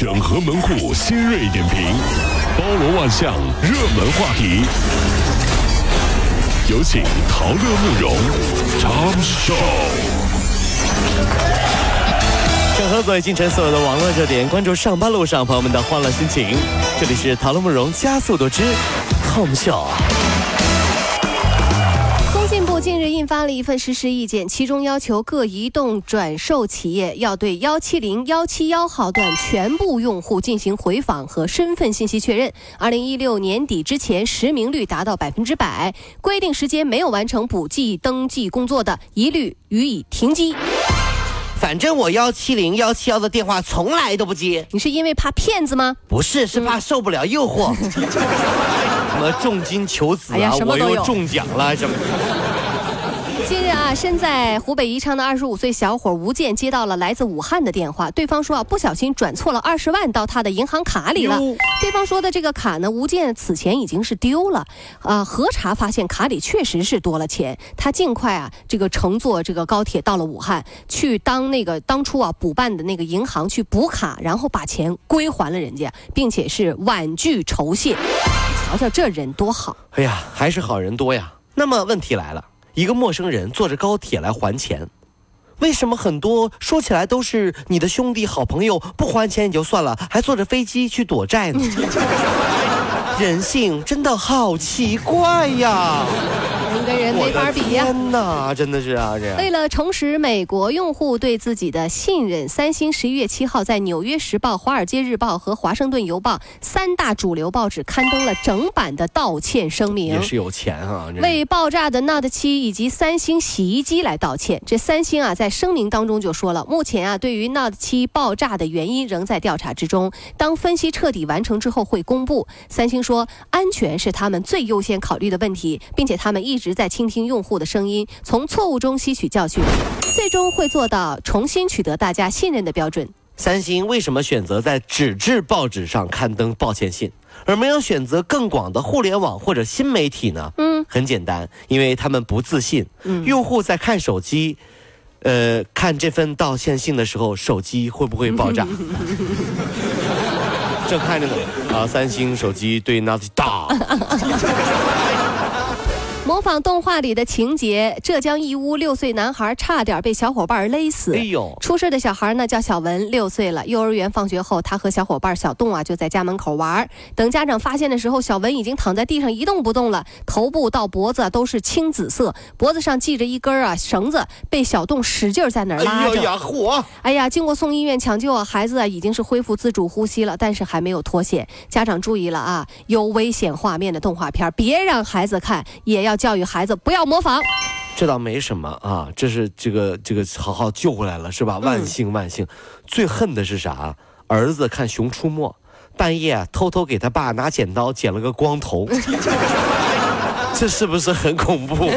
整合门户新锐点评，包罗万象，热门话题。有请陶乐慕容长寿。整合最近城所有的网络热点，关注上班路上朋友们的欢乐心情。这里是陶乐慕容加速度之 Tom Show。印发了一份实施意见，其中要求各移动转售企业要对幺七零、幺七幺号段全部用户进行回访和身份信息确认。二零一六年底之前实名率达到百分之百，规定时间没有完成补记登记工作的，一律予以停机。反正我幺七零幺七幺的电话从来都不接，你是因为怕骗子吗？不是，是怕受不了诱惑。什么重金求子哎呀啊，我又中奖了什么？近日啊，身在湖北宜昌的二十五岁小伙吴健接到了来自武汉的电话，对方说啊，不小心转错了二十万到他的银行卡里了。对方说的这个卡呢，吴健此前已经是丢了，啊，核查发现卡里确实是多了钱，他尽快啊，这个乘坐这个高铁到了武汉，去当那个当初啊补办的那个银行去补卡，然后把钱归还了人家，并且是婉拒酬谢。瞧瞧这人多好，哎呀，还是好人多呀。那么问题来了，一个陌生人坐着高铁来还钱，为什么很多说起来都是你的兄弟好朋友，不还钱也就算了，还坐着飞机去躲债呢？人性真的好奇怪呀！人跟人没法比呀。天哪，真的是啊，这为了重拾美国用户对自己的信任，三星十一月七号在《纽约时报》《华尔街日报》和《华盛顿邮报》三大主流报纸刊登了整版的道歉声明也。是有钱啊！这为爆炸的 Note 七以及三星洗衣机来道歉。这三星啊，在声明当中就说了，目前啊，对于 Note 七爆炸的原因仍在调查之中，当分析彻底完成之后会公布。三星说，安全是他们最优先考虑的问题，并且他们一直在倾听用户的声音，从错误中吸取教训，最终会做到重新取得大家信任的标准。三星为什么选择在纸质报纸上刊登抱歉信，而没有选择更广的互联网或者新媒体呢？嗯，很简单，因为他们不自信。嗯用户在看手机，呃，看这份道歉信的时候，手机会不会爆炸？正看着呢，啊，三星手机对 Note 大，模仿动画里的情节，浙江义乌六岁男孩差点被小伙伴勒死。哎呦，出事的小孩呢叫小文，六岁了。幼儿园放学后，他和小伙伴小栋啊就在家门口玩。等家长发现的时候，小文已经躺在地上一动不动了，头部到脖子啊都是青紫色，脖子上系着一根啊绳子，被小栋使劲在那儿拉着。哎呀呀，火！哎呀，经过送医院抢救啊，孩子啊已经是恢复自主呼吸了，但是还没有脱险。家长注意了啊，有危险画面的动画片别让孩子看，也要教育孩子不要模仿。这倒没什么啊，这是这个这个好好救回来了是吧？万幸万幸。最恨的是啥？儿子看《熊出没》，半夜啊偷偷给他爸拿剪刀剪了个光头，这是不是很恐怖？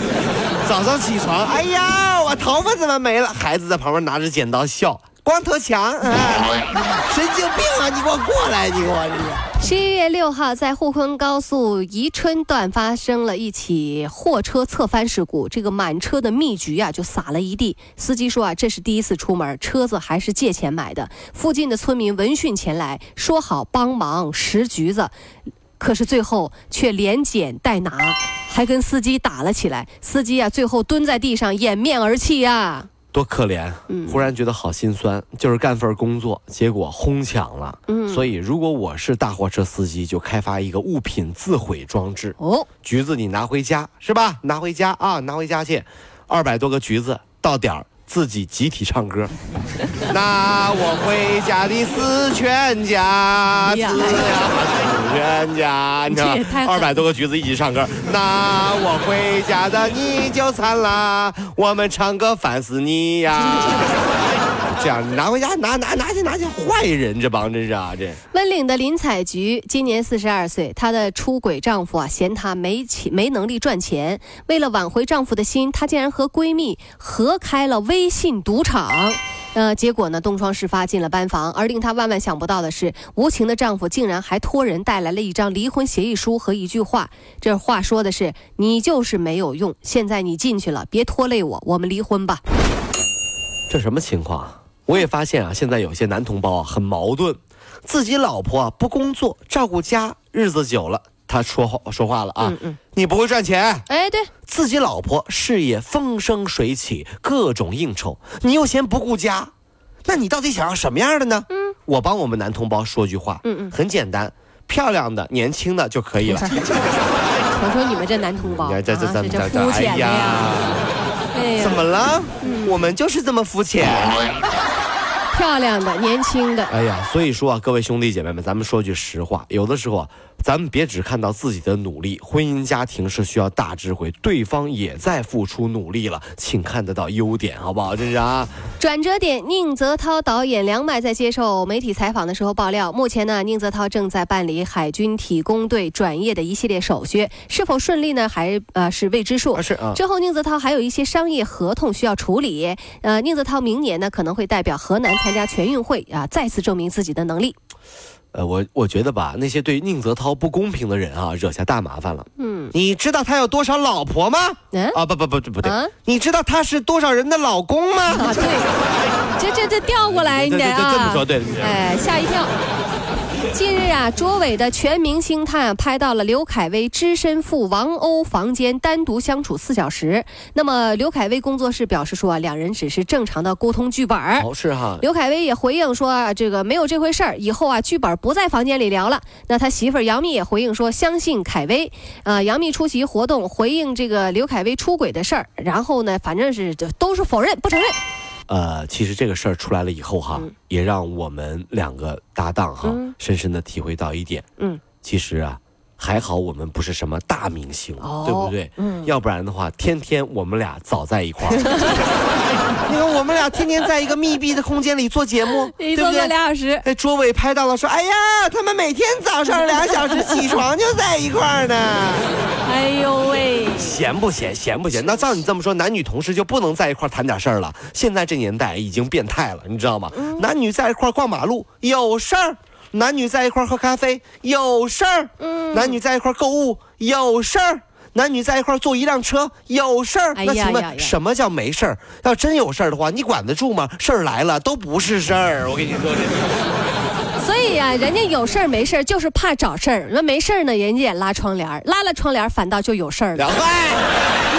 早上起床，哎呀，我头发怎么没了？孩子在旁边拿着剪刀笑，光头强，啊、神经病啊！你给我过来，你给我这是。十一月六号，在沪昆高速宜春段发生了一起货车侧翻事故，这个满车的蜜橘啊就撒了一地。司机说啊，这是第一次出门，车子还是借钱买的。附近的村民闻讯前来，说好帮忙拾橘子，可是最后却连捡带拿，还跟司机打了起来。司机啊，最后蹲在地上掩面而泣啊。多可怜！忽然觉得好心酸，就是干份工作，结果哄抢了。嗯所以如果我是大货车司机，就开发一个物品自毁装置。哦，橘子你拿回家是吧？拿回家啊，拿回家去，二百多个橘子，到点儿自己集体唱歌。那我回家的是全家，是呀，是全家，你知道这也太狠吗？二百多个橘子一起唱歌。那我回家的你就惨啦，我们唱歌烦死你呀！这样拿回家，拿拿拿去拿去，坏人这帮真是啊这。温岭的林采菊今年四十二岁，她的出轨丈夫啊嫌她没钱没能力赚钱，为了挽回丈夫的心，她竟然和闺蜜合开了微信赌场。呃，结果呢，东窗事发进了班房，而令她万万想不到的是，无情的丈夫竟然还托人带来了一张离婚协议书和一句话。这话说的是：“你就是没有用，现在你进去了，别拖累我，我们离婚吧。这什么情况啊？我也发现啊，现在有些男同胞啊很矛盾，自己老婆啊不工作照顾家，日子久了，他说话说话了啊，嗯嗯你不会赚钱，哎，对，自己老婆事业风生水起，各种应酬，你又嫌不顾家，那你到底想要什么样的呢？嗯，我帮我们男同胞说句话，嗯嗯。很简单，漂亮的、年轻的就可以了。我说你们这男同胞，这这啊这这这肤浅呀，哎呀。怎么了？我们就是这么肤浅。漂亮的、年轻的，哎呀，所以说啊，各位兄弟姐妹们，咱们说句实话，有的时候啊，咱们别只看到自己的努力，婚姻家庭是需要大智慧，对方也在付出努力了，请看得到优点，好不好？这是啊，转折点，宁泽涛导演梁麦在接受媒体采访的时候爆料，目前呢，宁泽涛正在办理海军体工队转业的一系列手续，是否顺利呢？还呃是未知数啊。是啊，之后，宁泽涛还有一些商业合同需要处理。呃，宁泽涛明年呢可能会代表河南参加全运会啊，再次证明自己的能力。呃，我我觉得吧，那些对宁泽涛不公平的人啊，惹下大麻烦了。嗯你知道他有多少老婆吗？嗯啊，不不不不对，啊你知道他是多少人的老公吗？啊，对，这这这调过来，你得啊，这么说对。哎，吓一跳。近日啊，卓伟的全明星探拍到了刘恺威只身赴王鸥房间单独相处四小时。那么刘恺威工作室表示说啊，两人只是正常的沟通剧本儿。哦，是哈，刘恺威也回应说啊，这个没有这回事儿，以后啊剧本不在房间里聊了。那他媳妇儿杨幂也回应说，相信恺威。呃，杨幂出席活动回应这个刘恺威出轨的事儿，然后呢，反正是就都是否认不承认。呃，其实这个事儿出来了以后哈，也让我们两个搭档哈，嗯。深深的体会到一点，嗯，其实啊，还好我们不是什么大明星，哦对不对？嗯要不然的话，天天我们俩早在一块儿。你看我们俩天天在一个密闭的空间里做节目，对不对？俩小时。哎，卓伟拍到了，说：“哎呀，他们每天早上两小时起床就在一块儿呢。”哎呦喂！闲不闲？闲不闲？那照你这么说，男女同事就不能在一块儿谈点事儿了？现在这年代已经变态了，你知道吗？嗯男女在一块儿逛马路有事儿，男女在一块儿喝咖啡有事儿，嗯男女在一块儿购物有事儿。男女在一块儿坐一辆车有事儿，哎那请呀呀呀问什么叫没事儿？要真有事儿的话，你管得住吗？事儿来了都不是事儿，我跟你说这。所以呀、人家有事儿没事儿，就是怕找事儿。那没事儿呢，人家也拉窗帘，拉了窗帘反倒就有事儿了。两嗨，你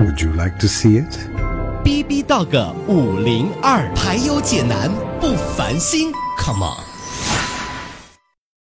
would you like to see it? B B Dog 五零二，排忧解难不烦心，Come on。